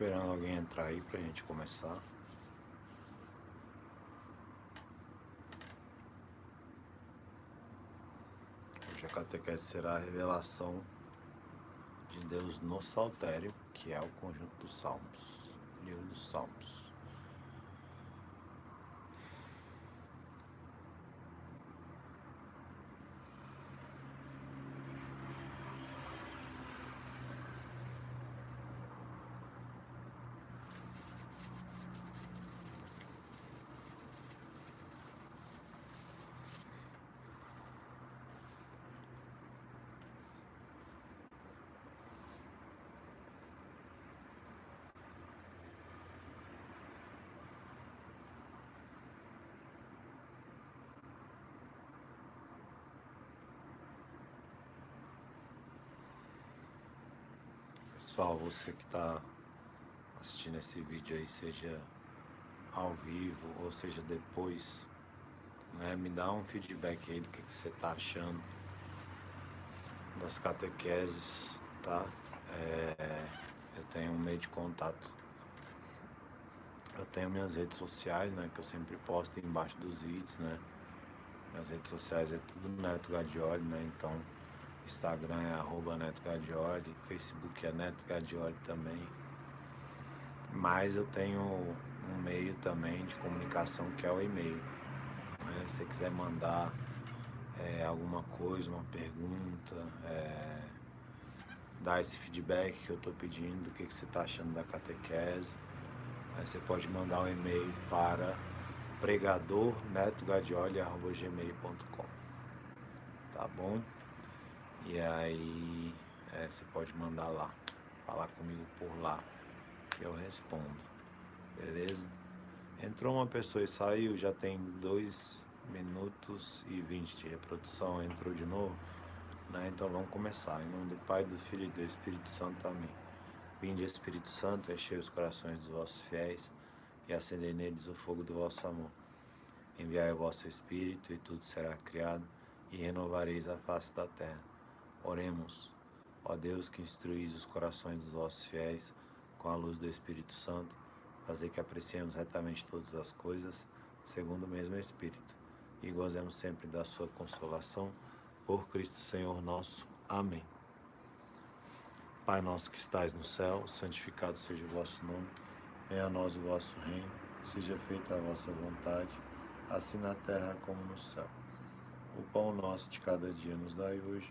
Esperando alguém entrar aí pra gente começar. Hoje a catequese será a revelação de Deus no Saltério, que é o conjunto dos Salmos, livro dos Salmos. Pessoal, você que está assistindo esse vídeo aí, seja ao vivo ou seja depois, né, me dá um feedback aí do que, que você está achando das catequeses, tá? É, eu tenho um meio de contato. Eu tenho minhas redes sociais, né, que eu sempre posto embaixo dos vídeos, né? Minhas redes sociais é tudo Neto Gadioli, né? Então Instagram é arroba Neto Gadioli, Facebook é Neto Gadioli também. Mas eu tenho um meio também de comunicação que é o e-mail. Né? Se você quiser mandar é, alguma coisa, uma pergunta, é, dar esse feedback que eu estou pedindo, do que, que você está achando da catequese, aí você pode mandar um e-mail para pregadornetogadioli.gmail.com Tá bom? E aí é, você pode mandar lá, falar comigo por lá, que eu respondo. Beleza? Entrou uma pessoa e saiu, já tem 2 minutos e 20 de reprodução, entrou de novo. Né? Então vamos começar. Em nome do Pai, do Filho e do Espírito Santo. Amém. Vinde Espírito Santo, enchei os corações dos vossos fiéis e acendei neles o fogo do vosso amor. Enviai o vosso Espírito e tudo será criado e renovareis a face da terra. Oremos, ó Deus que instruís os corações dos vossos fiéis com a luz do Espírito Santo, fazer que apreciemos retamente todas as coisas, segundo o mesmo Espírito, e gozemos sempre da sua consolação, por Cristo Senhor nosso. Amém. Pai nosso que estais no céu, santificado seja o vosso nome, venha a nós o vosso reino, seja feita a vossa vontade, assim na terra como no céu. O pão nosso de cada dia nos dai hoje,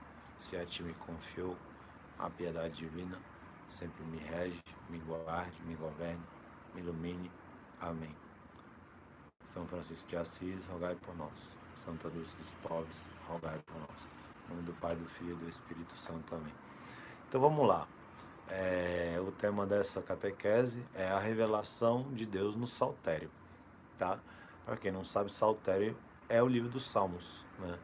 se a ti me confiou a piedade divina, sempre me rege, me guarde, me governe, me ilumine. Amém. São Francisco de Assis, rogai por nós. Santa Dulce dos Pobres, rogai por nós. Em nome do Pai, do Filho e do Espírito Santo. Amém. Então vamos lá. É, o tema dessa catequese é a revelação de Deus no Saltério. Tá? Para quem não sabe, Saltério é o livro dos Salmos. Né?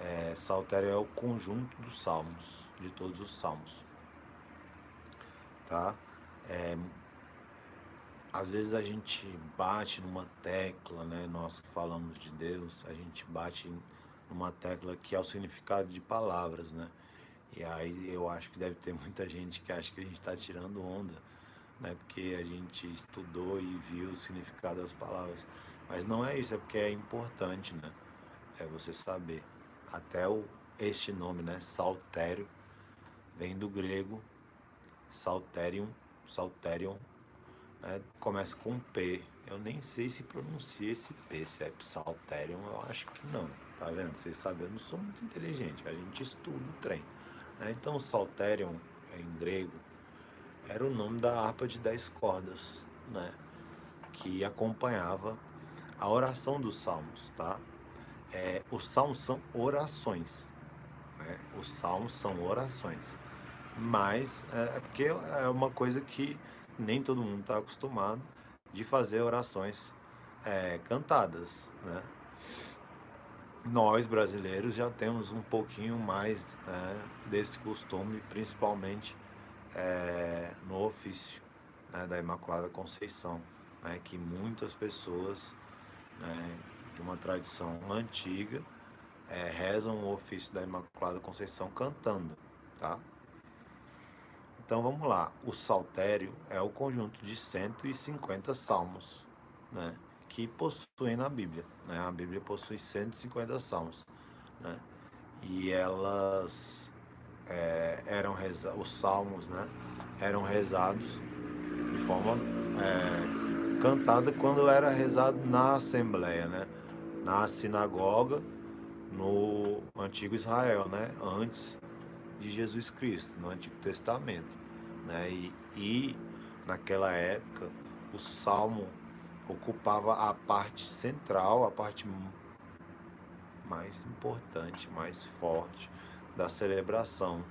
É, saltério é o conjunto dos salmos, de todos os salmos. Tá? É, às vezes a gente bate numa tecla, né? Nós que falamos de Deus, a gente bate numa tecla que é o significado de palavras, né? E aí eu acho que deve ter muita gente que acha que a gente está tirando onda, né? Porque a gente estudou e viu o significado das palavras. Mas não é isso, é porque é importante, né? É você saber. Até o, este nome, né? Saltério, vem do grego salterium, salterium, né? começa com P. Eu nem sei se pronuncia esse P, se é salterium, eu acho que não. Tá vendo? Vocês sabem, eu não sou muito inteligente, a gente estuda o trem. Né? Então, salterium, em grego, era o nome da harpa de dez cordas, né? Que acompanhava a oração dos salmos, tá? É, os salmos são orações. Né? Os salmos são orações. Mas é, é porque é uma coisa que nem todo mundo está acostumado de fazer orações é, cantadas, né? Nós brasileiros já temos um pouquinho mais né, desse costume, principalmente é, no ofício né, da Imaculada Conceição, né, que muitas pessoas né, uma tradição antiga é, rezam o ofício da Imaculada Conceição cantando, tá? Então vamos lá. O saltério é o conjunto de 150 salmos, né? Que possuem na Bíblia. Né? A Bíblia possui 150 salmos, né? E elas é, eram reza os salmos, né? Eram rezados de forma é, cantada quando era rezado na Assembleia, né? Na sinagoga no antigo Israel, né? Antes de Jesus Cristo, no Antigo Testamento. Né? E, e naquela época o salmo ocupava a parte central, a parte mais importante, mais forte da celebração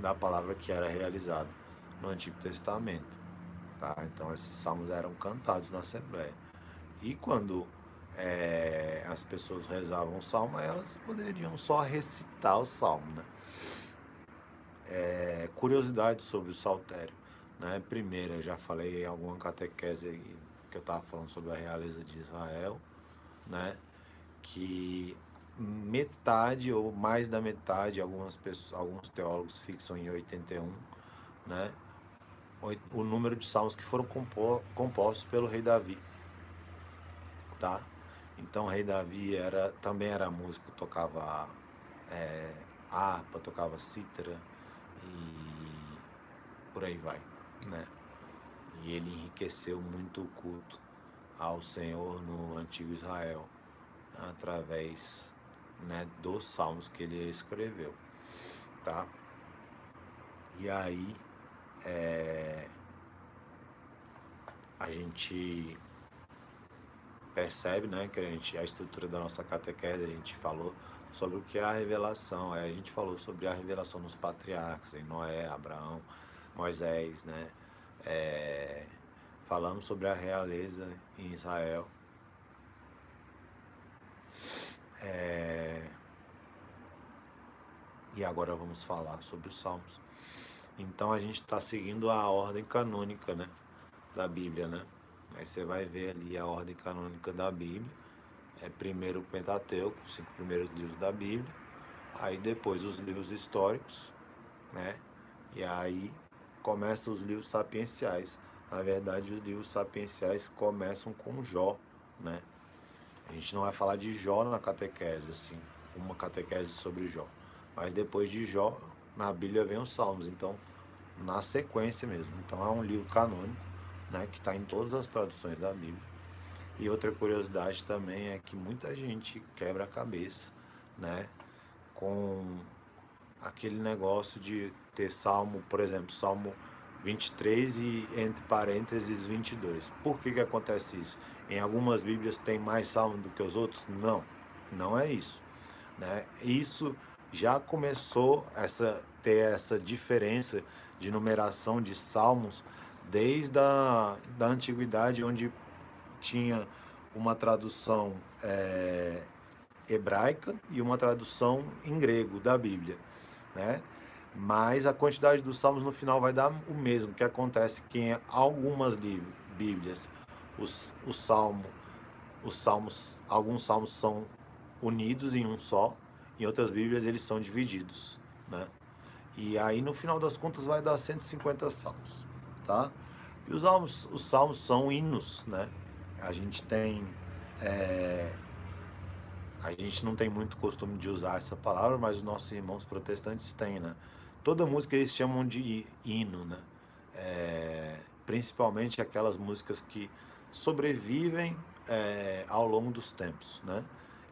da palavra que era realizada no Antigo Testamento. Tá? Então esses salmos eram cantados na Assembleia. E quando é, as pessoas rezavam o salmo, elas poderiam só recitar o salmo, né? É, curiosidade sobre o saltério, né? Primeiro, eu já falei em alguma catequese que eu estava falando sobre a realeza de Israel, né? Que metade ou mais da metade, algumas pessoas, alguns teólogos fixam em 81, né? O número de salmos que foram compostos pelo rei Davi, tá? Então o rei Davi era, também era músico, tocava é, harpa, tocava cítara e por aí vai, né? E ele enriqueceu muito o culto ao Senhor no antigo Israel através né, dos salmos que ele escreveu, tá? E aí é, a gente percebe, né, que a gente a estrutura da nossa catequese, a gente falou sobre o que é a revelação. A gente falou sobre a revelação nos patriarcas, em Noé, Abraão, Moisés, né? É, falamos sobre a realeza em Israel. É, e agora vamos falar sobre os Salmos. Então a gente está seguindo a ordem canônica, né, da Bíblia, né? Aí você vai ver ali a ordem canônica da Bíblia. É primeiro o Pentateuco, os cinco primeiros livros da Bíblia. Aí depois os livros históricos, né? E aí começam os livros sapienciais. Na verdade, os livros sapienciais começam com Jó, né? A gente não vai falar de Jó na catequese, assim, uma catequese sobre Jó. Mas depois de Jó, na Bíblia vem os Salmos. Então, na sequência mesmo. Então, é um livro canônico né, que está em todas as traduções da Bíblia. E outra curiosidade também é que muita gente quebra a cabeça, né, com aquele negócio de ter salmo, por exemplo, salmo 23 e entre parênteses 22. Por que que acontece isso? Em algumas Bíblias tem mais salmo do que os outros? Não, não é isso, né? Isso já começou essa ter essa diferença de numeração de salmos desde a da antiguidade, onde tinha uma tradução é, hebraica e uma tradução em grego da Bíblia, né? Mas a quantidade dos salmos no final vai dar o mesmo que acontece que em algumas Bíblias os, o salmo, os salmos, alguns salmos são unidos em um só, em outras Bíblias eles são divididos, né? E aí no final das contas vai dar 150 salmos tá? E os salmos, os salmos são hinos, né? A gente tem é, a gente não tem muito costume de usar essa palavra, mas os nossos irmãos protestantes têm, né? Toda música eles chamam de hino, né? É, principalmente aquelas músicas que sobrevivem é, ao longo dos tempos, né?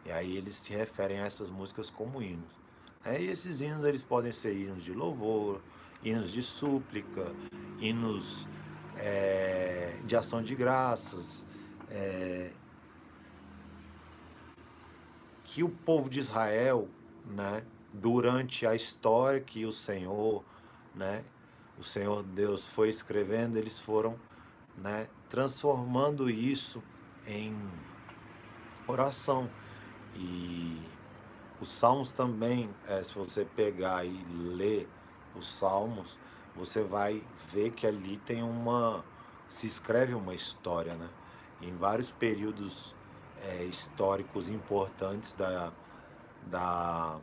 E aí eles se referem a essas músicas como hinos. É, e esses hinos eles podem ser hinos de louvor, hinos de súplica, hinos é, de ação de graças, é, que o povo de Israel, né, durante a história que o Senhor, né, o Senhor Deus foi escrevendo, eles foram né, transformando isso em oração. E os salmos também, é, se você pegar e ler os salmos, você vai ver que ali tem uma. se escreve uma história, né? Em vários períodos é, históricos importantes da, da,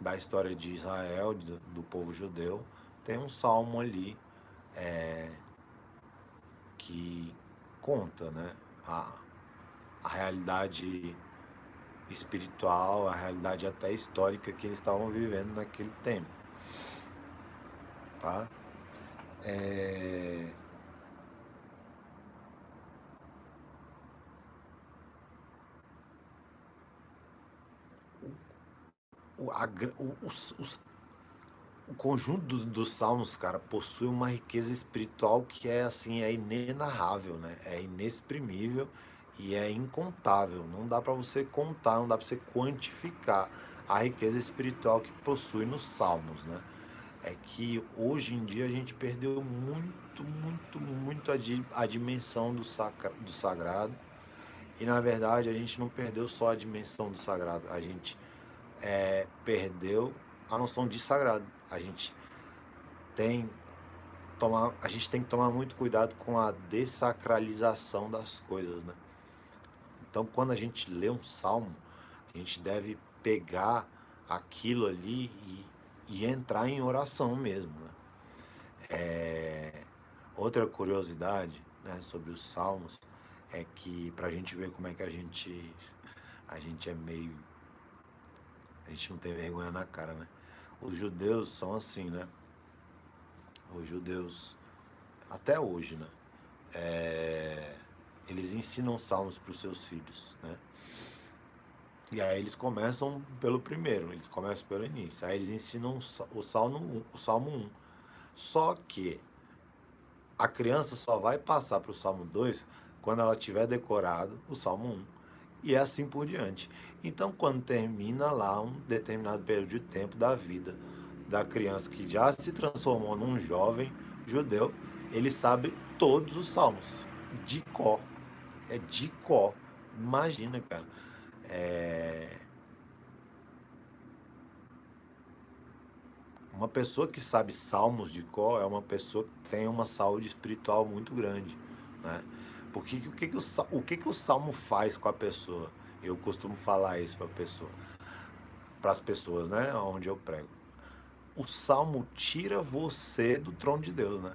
da história de Israel, do, do povo judeu, tem um salmo ali é, que conta né, a, a realidade espiritual, a realidade até histórica que eles estavam vivendo naquele tempo. Tá? É... O, a, os, os, o conjunto dos do salmos, cara, possui uma riqueza espiritual que é assim, é inenarrável, né? É inexprimível e é incontável. Não dá para você contar, não dá para você quantificar a riqueza espiritual que possui nos salmos, né? É que hoje em dia a gente perdeu muito, muito, muito a, di a dimensão do, sacra do sagrado. E na verdade a gente não perdeu só a dimensão do sagrado, a gente é, perdeu a noção de sagrado. A gente tem tomar, a gente tem que tomar muito cuidado com a desacralização das coisas, né? Então, quando a gente lê um salmo, a gente deve pegar aquilo ali e, e entrar em oração mesmo. Né? É, outra curiosidade né, sobre os salmos é que para a gente ver como é que a gente a gente é meio a gente não tem vergonha na cara, né? Os judeus são assim, né? Os judeus até hoje, né? É, eles ensinam salmos para os seus filhos, né? E aí eles começam pelo primeiro, eles começam pelo início. Aí eles ensinam o salmo 1, o salmo 1. Só que a criança só vai passar para o salmo 2 quando ela tiver decorado o salmo 1. E assim por diante. Então, quando termina lá um determinado período de tempo da vida da criança que já se transformou num jovem judeu, ele sabe todos os salmos de cor é de có. Imagina, cara. É... Uma pessoa que sabe salmos de có é uma pessoa que tem uma saúde espiritual muito grande, né? Porque o que, que o, o que, que o salmo faz com a pessoa? Eu costumo falar isso para pessoa, para as pessoas, né? Onde eu prego. O salmo tira você do trono de Deus, né?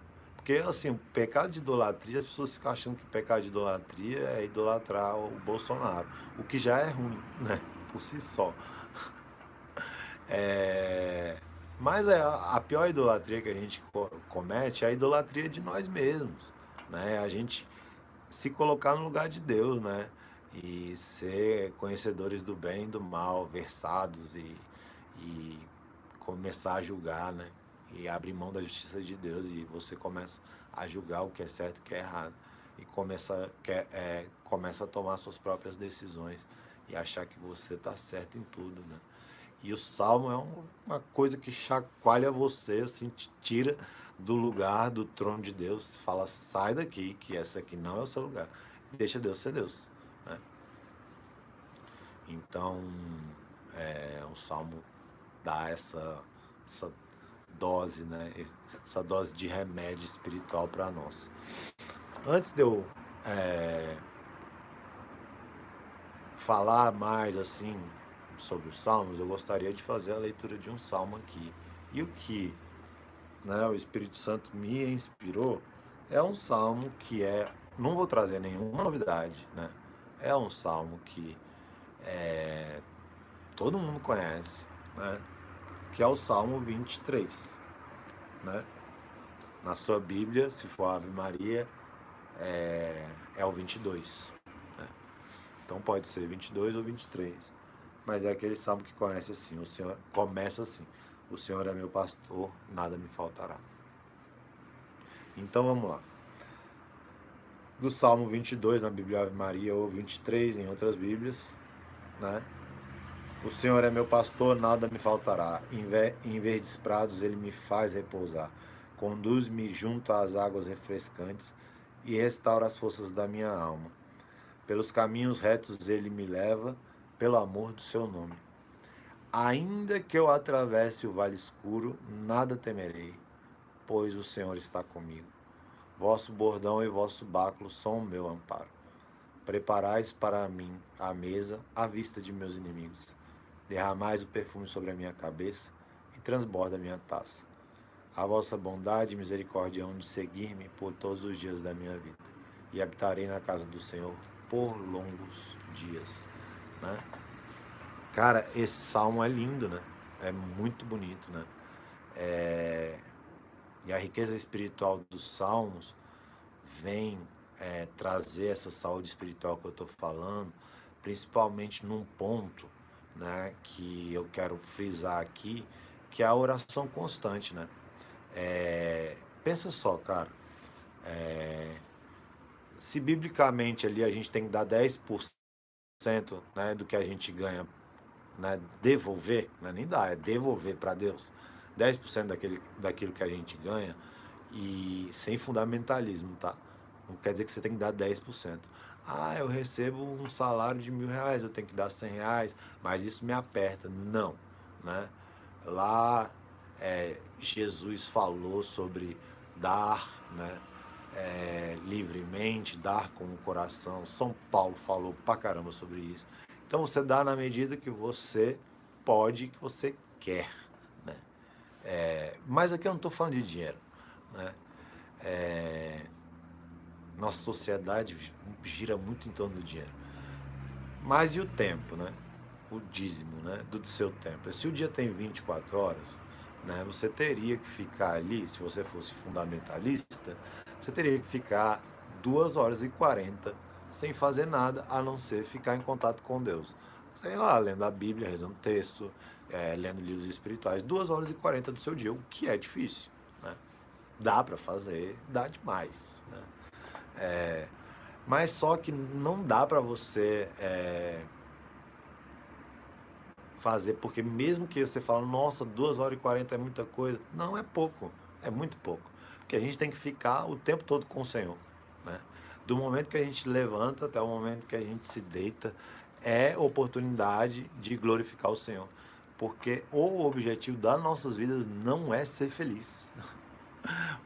Porque, assim, o pecado de idolatria, as pessoas ficam achando que pecado de idolatria é idolatrar o Bolsonaro, o que já é ruim, né? Por si só. É... Mas é a pior idolatria que a gente comete é a idolatria de nós mesmos, né? A gente se colocar no lugar de Deus, né? E ser conhecedores do bem e do mal, versados e, e começar a julgar, né? E abre mão da justiça de Deus e você começa a julgar o que é certo e o que é errado e começa, quer, é, começa a tomar suas próprias decisões e achar que você está certo em tudo, né? E o salmo é uma coisa que chacoalha você, assim, te tira do lugar do trono de Deus, fala, sai daqui, que esse aqui não é o seu lugar. Deixa Deus ser Deus. Né? Então, é, o salmo dá essa, essa dose, né? Essa dose de remédio espiritual para nós. Antes de eu é, falar mais assim sobre os salmos, eu gostaria de fazer a leitura de um salmo aqui. E o que né, o Espírito Santo me inspirou é um salmo que é. Não vou trazer nenhuma novidade, né? É um salmo que é, todo mundo conhece, né? Que é o Salmo 23. Né? Na sua Bíblia, se for Ave Maria, é, é o 22. Né? Então pode ser 22 ou 23. Mas é aquele salmo que conhece assim, o Senhor começa assim: O Senhor é meu pastor, nada me faltará. Então vamos lá. Do Salmo 22 na Bíblia Ave Maria ou 23 em outras Bíblias, né? O Senhor é meu pastor, nada me faltará. Em verdes prados ele me faz repousar. Conduz-me junto às águas refrescantes e restaura as forças da minha alma. Pelos caminhos retos ele me leva, pelo amor do seu nome. Ainda que eu atravesse o vale escuro, nada temerei, pois o Senhor está comigo. Vosso bordão e vosso báculo são o meu amparo. Preparais para mim a mesa à vista de meus inimigos. Derramais o perfume sobre a minha cabeça e transborda a minha taça. A vossa bondade e misericórdia hão de seguir-me por todos os dias da minha vida, e habitarei na casa do Senhor por longos dias. Né? Cara, esse salmo é lindo, né? É muito bonito, né? É... E a riqueza espiritual dos salmos vem é, trazer essa saúde espiritual que eu estou falando, principalmente num ponto, né, que eu quero frisar aqui, que é a oração constante, né? É... Pensa só, cara. É... Se biblicamente ali a gente tem que dar 10% né, do que a gente ganha né, devolver, não é nem dar, é devolver para Deus 10% daquele, daquilo que a gente ganha e sem fundamentalismo, tá? Não quer dizer que você tem que dar 10%. Ah, eu recebo um salário de mil reais, eu tenho que dar 100 reais, mas isso me aperta. Não, né? Lá é, Jesus falou sobre dar, né? É, livremente, dar com o coração. São Paulo falou pra caramba sobre isso. Então você dá na medida que você pode, que você quer. Né? É, mas aqui eu não estou falando de dinheiro. Né? É, nossa sociedade gira muito em torno do dinheiro. Mas e o tempo, né? O dízimo né? do seu tempo. Se o dia tem 24 horas, né? você teria que ficar ali, se você fosse fundamentalista, você teria que ficar 2 horas e 40 sem fazer nada a não ser ficar em contato com Deus. Sei lá, lendo a Bíblia, rezando texto, é, lendo livros espirituais, duas horas e 40 do seu dia, o que é difícil. Né? Dá para fazer, dá demais. Né? É, mas só que não dá para você é, fazer, porque mesmo que você fale, nossa, duas horas e 40 é muita coisa, não é pouco, é muito pouco. Porque a gente tem que ficar o tempo todo com o Senhor. Né? do momento que a gente levanta até o momento que a gente se deita, é oportunidade de glorificar o Senhor. Porque o objetivo das nossas vidas não é ser feliz.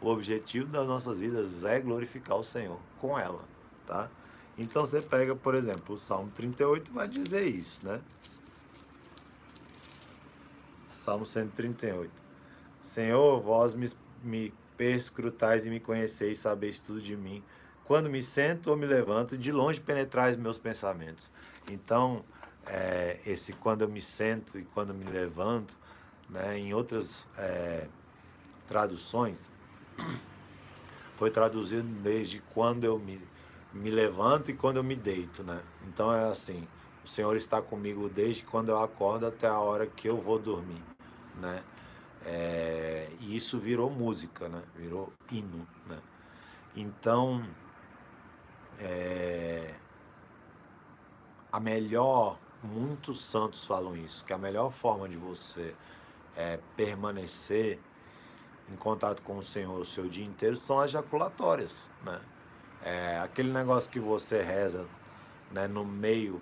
O objetivo das nossas vidas é glorificar o Senhor com ela, tá? Então você pega, por exemplo, o Salmo 38 vai dizer isso, né? Salmo 138. Senhor, vós me, me perscrutais e me conheceis, sabeis tudo de mim quando me sento ou me levanto, de longe penetrais meus pensamentos. Então, é, esse quando eu me sento e quando me levanto, né, em outras é, traduções, foi traduzido desde quando eu me, me levanto e quando eu me deito. Né? Então é assim, o Senhor está comigo desde quando eu acordo até a hora que eu vou dormir. Né? É, e isso virou música, né? virou hino. Né? Então, é, a melhor, muitos santos falam isso, que a melhor forma de você é, permanecer em contato com o Senhor o seu dia inteiro são as jaculatórias, né? É, aquele negócio que você reza né, no meio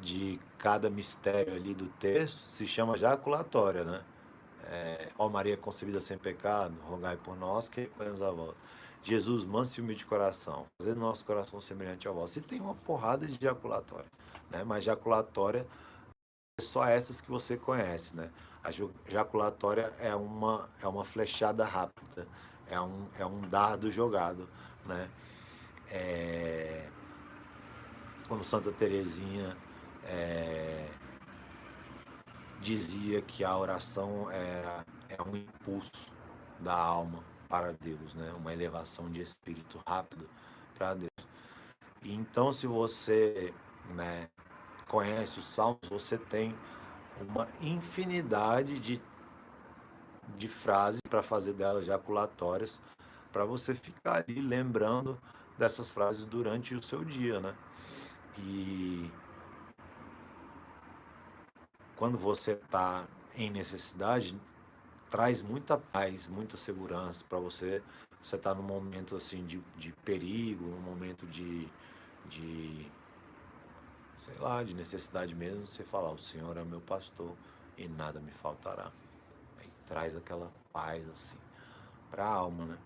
de cada mistério ali do texto se chama jaculatória, né? É, ó Maria concebida sem pecado, rogai por nós que recolhemos a voz. Jesus, manso e humilde de coração, fazer nosso coração semelhante ao vosso. E tem uma porrada de jaculatória, né? Mas jaculatória é só essas que você conhece, né? A jaculatória é uma, é uma flechada rápida, é um, é um dardo jogado, né? É... Como Santa Teresinha é... dizia que a oração é, é um impulso da alma, para Deus, né? Uma elevação de espírito rápido para Deus. Então, se você, né, conhece os Salmos, você tem uma infinidade de, de frases para fazer delas jaculatórias, para você ficar ali lembrando dessas frases durante o seu dia, né? E quando você está em necessidade, traz muita paz, muita segurança para você. Você está num momento assim de, de perigo, num momento de, de, sei lá, de necessidade mesmo. Você fala, o Senhor é meu pastor e nada me faltará. Aí traz aquela paz assim para a alma, né?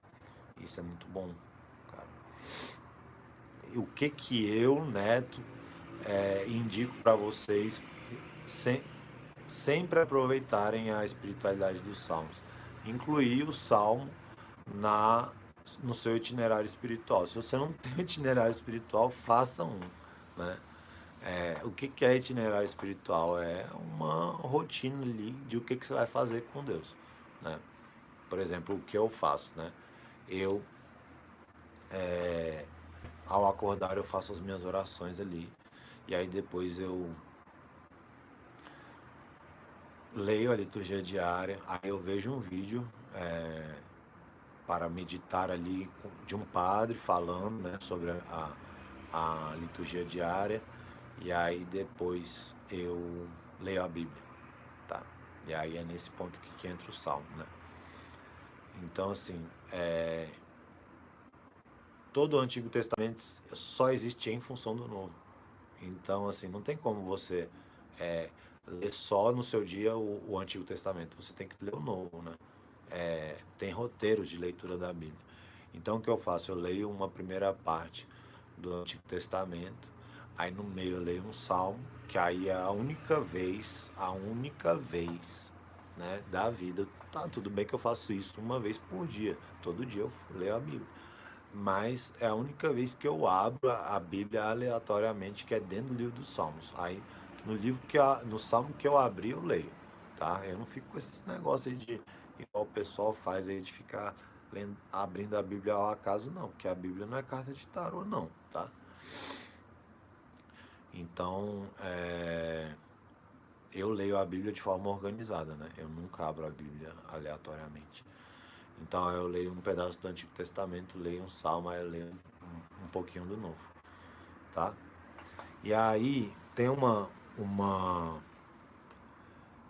Isso é muito bom, cara. E o que que eu, Neto, é, indico para vocês sem, sempre aproveitarem a espiritualidade dos salmos. Incluir o salmo na no seu itinerário espiritual. Se você não tem itinerário espiritual, faça um. Né? É, o que, é itinerário espiritual? É uma rotina ali de o que, que você vai fazer com Deus. Né? Por exemplo, o que eu faço? Né? Eu, é, ao acordar, eu faço as minhas orações ali. E aí depois eu leio a liturgia diária, aí eu vejo um vídeo é, para meditar ali de um padre falando né, sobre a, a liturgia diária, e aí depois eu leio a Bíblia, tá? E aí é nesse ponto que, que entra o salmo, né? Então, assim, é, todo o Antigo Testamento só existe em função do Novo. Então, assim, não tem como você é, ler só no seu dia o, o, Antigo Testamento. Você tem que ler o Novo, né? É, tem roteiros de leitura da Bíblia. Então, o que eu faço? Eu leio uma primeira parte do Antigo Testamento, aí no meio eu leio um salmo, que aí é a única vez, a única vez né, da vida. Tá, tudo bem que eu faço isso uma vez por dia, todo dia eu leio a Bíblia. Mas é a única vez que eu abro a Bíblia aleatoriamente, que é dentro do livro dos Salmos. Aí no livro que no salmo que eu abri, eu leio, tá? Eu não fico com esses negócios de igual o pessoal faz aí de ficar lendo, abrindo a Bíblia ao acaso, não, porque a Bíblia não é carta de tarô, não, tá? Então, é, eu leio a Bíblia de forma organizada, né? Eu nunca abro a Bíblia aleatoriamente. Então, eu leio um pedaço do Antigo Testamento, leio um salmo, aí eu leio um, um pouquinho do Novo, tá? E aí, tem uma, uma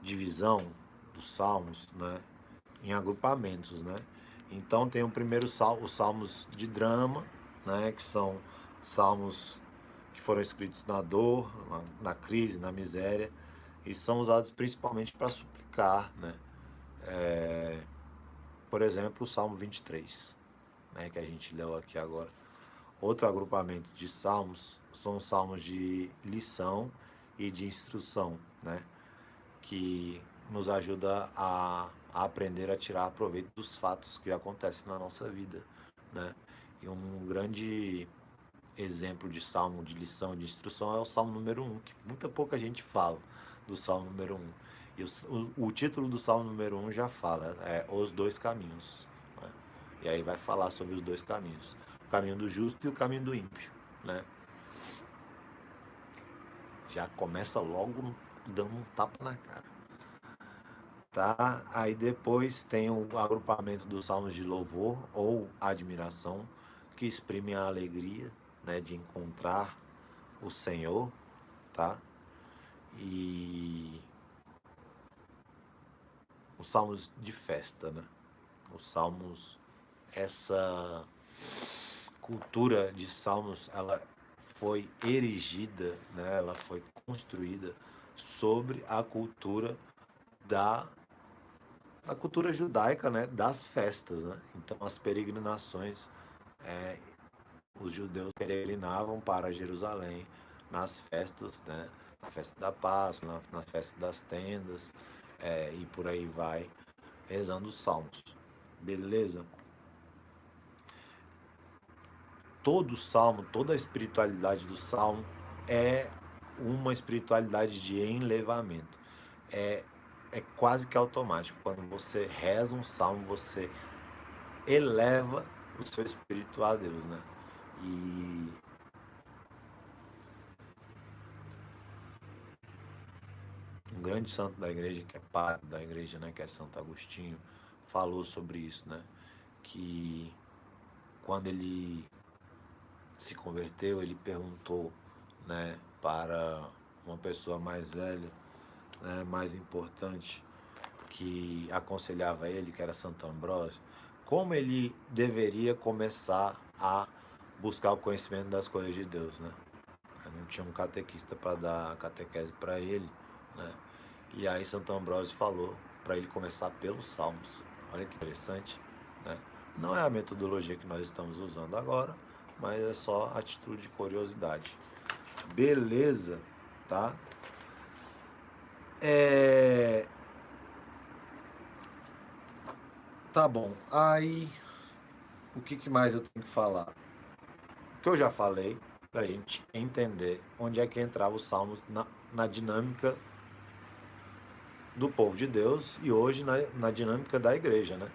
divisão dos salmos, né, em agrupamentos, né? Então tem o primeiro salmo, os salmos de drama, né, que são salmos foram escritos na dor, na, na crise, na miséria, e são usados principalmente para suplicar, né? É, por exemplo, o Salmo 23, né, que a gente leu aqui agora. Outro agrupamento de salmos são salmos de lição e de instrução, né? Que nos ajuda a, a aprender a tirar proveito dos fatos que acontecem na nossa vida, né? E um grande exemplo de salmo de lição de instrução é o salmo número 1, um, que muita pouca gente fala do salmo número 1. Um. E o, o, título do salmo número 1 um já fala, é Os Dois Caminhos. Né? E aí vai falar sobre os dois caminhos. O caminho do justo e o caminho do ímpio, né? Já começa logo dando um tapa na cara. Tá? Aí depois tem o agrupamento dos salmos de louvor ou admiração, que exprimem a alegria né, de encontrar o Senhor, tá? E os salmos de festa, né? Os salmos, essa cultura de salmos, ela foi erigida, né, ela foi construída sobre a cultura da a cultura judaica, né, das festas, né? Então as peregrinações, é, os judeus peregrinavam para Jerusalém nas festas, né? Na festa da Páscoa, na, na festa das tendas, é, e por aí vai, rezando os salmos. Beleza? todo salmo, toda a espiritualidade do salmo é uma espiritualidade de enlevamento. É, é quase que automático. Quando você reza um salmo, você eleva o seu espírito a Deus, né? E um grande santo da igreja, que é padre da igreja, né, que é Santo Agostinho, falou sobre isso, né? Que quando ele se converteu, ele perguntou né, para uma pessoa mais velha, né, mais importante, que aconselhava ele, que era Santo Ambrósio, como ele deveria começar a buscar o conhecimento das coisas de Deus, né? Não tinha um catequista para dar catequese para ele, né? E aí Santo Ambrósio falou para ele começar pelos Salmos. Olha que interessante, né? Não é a metodologia que nós estamos usando agora, mas é só atitude de curiosidade. Beleza, tá? É... Tá bom. Aí, o que, que mais eu tenho que falar? Que eu já falei, pra gente entender onde é que entrava os salmos na, na dinâmica do povo de Deus e hoje na, na dinâmica da igreja, né?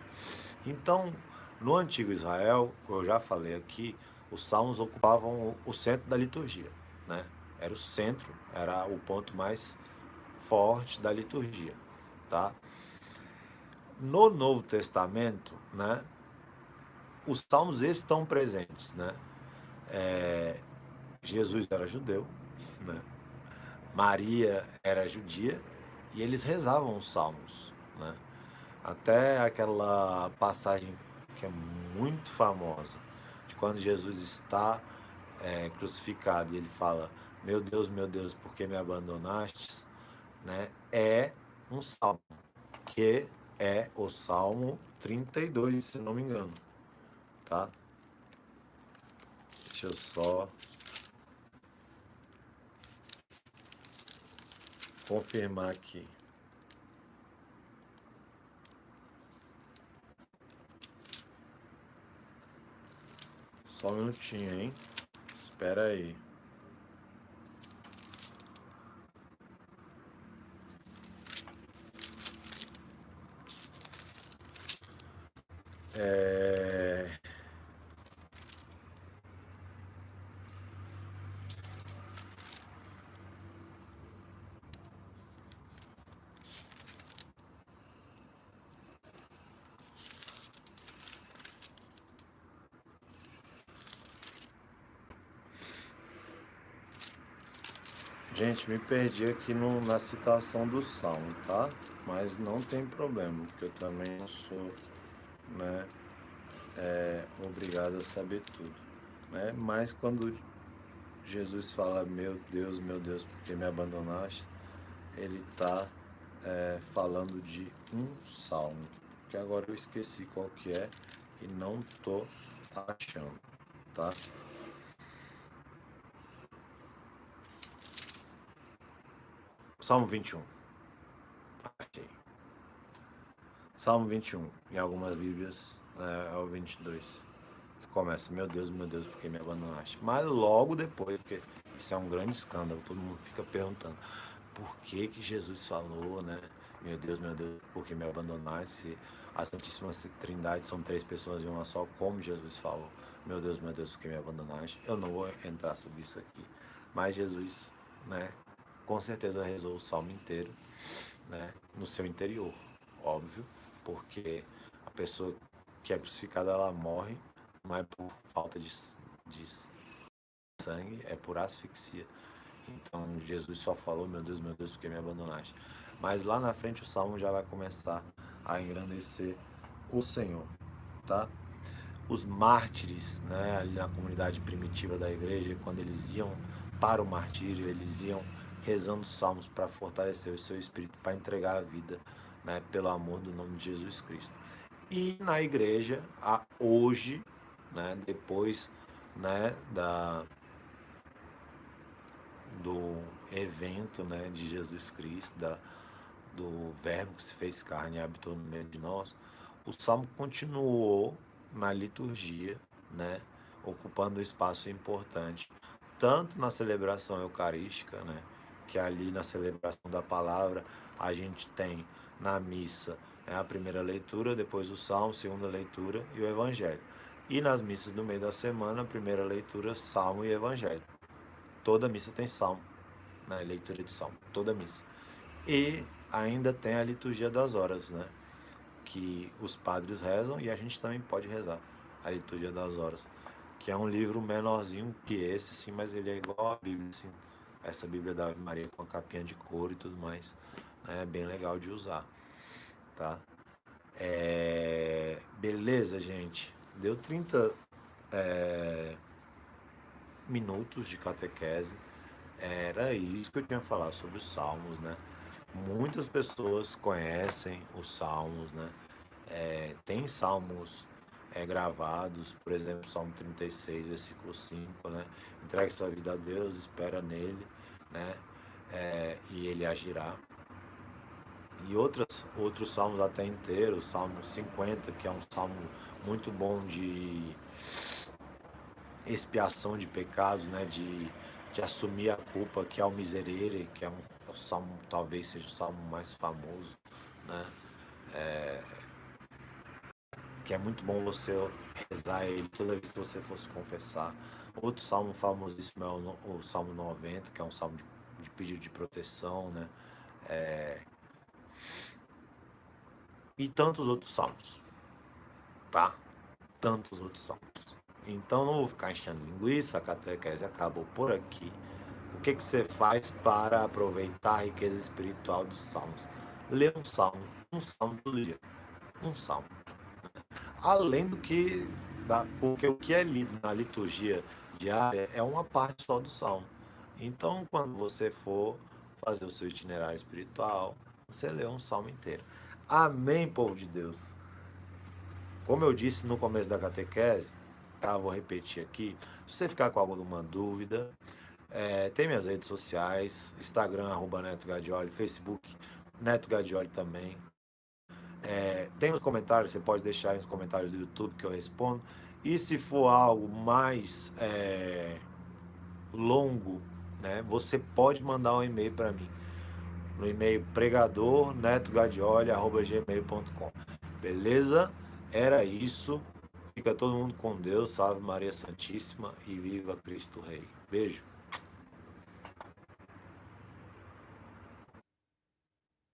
Então, no antigo Israel, eu já falei aqui, os salmos ocupavam o, o centro da liturgia, né? Era o centro, era o ponto mais forte da liturgia, tá? No Novo Testamento, né? Os salmos estão presentes, né? É, Jesus era judeu, né? Maria era judia e eles rezavam os salmos, né? Até aquela passagem que é muito famosa, de quando Jesus está é, crucificado e ele fala: Meu Deus, meu Deus, por que me abandonastes? Né? É um salmo, que é o Salmo 32, se não me engano. Tá? Deixa eu só confirmar aqui. Só um minutinho, hein? Espera aí. É... Gente, me perdi aqui no, na citação do Salmo, tá? Mas não tem problema, porque eu também não sou né, é, obrigado a saber tudo. Né? Mas quando Jesus fala, meu Deus, meu Deus, porque me abandonaste, ele está é, falando de um salmo, que agora eu esqueci qual que é e não tô achando, tá? Salmo 21. Achei. Salmo 21. Em algumas Bíblias é, é o 22. Que começa, meu Deus, meu Deus, por que me abandonaste? Mas logo depois, porque isso é um grande escândalo, todo mundo fica perguntando por que que Jesus falou, né? Meu Deus, meu Deus, por que me abandonaste? A Santíssima Trindade são três pessoas em uma só, como Jesus falou. Meu Deus, meu Deus, por que me abandonaste? Eu não vou entrar sobre isso aqui. Mas Jesus, né, com certeza rezou o salmo inteiro, né, no seu interior, óbvio, porque a pessoa que é crucificada ela morre não é por falta de, de sangue, é por asfixia. Então Jesus só falou, meu Deus, meu Deus, porque me abandonaste. Mas lá na frente o salmo já vai começar a engrandecer o Senhor, tá? Os mártires, né, ali na comunidade primitiva da igreja, quando eles iam para o martírio, eles iam rezando salmos para fortalecer o seu espírito, para entregar a vida né, pelo amor do nome de Jesus Cristo. E na igreja, hoje, né, depois né, da, do evento né, de Jesus Cristo, da, do Verbo que se fez carne e habitou no meio de nós, o salmo continuou na liturgia, né, ocupando um espaço importante, tanto na celebração eucarística, né, que ali na celebração da palavra a gente tem na missa é a primeira leitura, depois o salmo, segunda leitura e o evangelho. E nas missas do meio da semana, primeira leitura, salmo e evangelho. Toda missa tem salmo, né? leitura de salmo, toda missa. E ainda tem a liturgia das horas, né? Que os padres rezam e a gente também pode rezar a liturgia das horas, que é um livro menorzinho que esse, sim, mas ele é igual à Bíblia, assim essa Bíblia da Ave Maria com a capinha de couro e tudo mais. Né? É bem legal de usar. tá? É, beleza, gente. Deu 30 é, minutos de catequese. Era isso que eu tinha a falar sobre os salmos, né? Muitas pessoas conhecem os salmos, né? É, tem salmos é, gravados, por exemplo, Salmo 36, versículo 5, né? Entregue sua vida a Deus, espera nele, né? É, e ele agirá. E outras, outros salmos até inteiros, Salmo 50, que é um salmo muito bom de expiação de pecados, né? De, de assumir a culpa, que é o miserere, que é, um, é o salmo, talvez seja o salmo mais famoso, né? É, que é muito bom você rezar ele toda vez que você fosse confessar. Outro salmo famosíssimo é o, o Salmo 90, que é um salmo de, de pedido de proteção, né? É... E tantos outros salmos, tá? Tantos outros salmos. Então não vou ficar enchendo linguiça, a catequese acabou por aqui. O que, que você faz para aproveitar a riqueza espiritual dos salmos? Lê um salmo, um salmo todo dia. Um salmo além do que, da, porque o que é lido na liturgia diária é uma parte só do salmo. Então, quando você for fazer o seu itinerário espiritual, você lê um salmo inteiro. Amém, povo de Deus. Como eu disse no começo da catequese, tá, vou repetir aqui. Se você ficar com alguma dúvida, é, tem minhas redes sociais, Instagram, arroba Neto Gadioli, Facebook, Neto Gadioli também. É, tem nos comentários, você pode deixar aí nos comentários do YouTube que eu respondo. E se for algo mais é, longo, né, você pode mandar um e-mail para mim. No e-mail pregadornetogadioli.gmail.com Beleza? Era isso. Fica todo mundo com Deus. Salve Maria Santíssima e viva Cristo Rei. Beijo.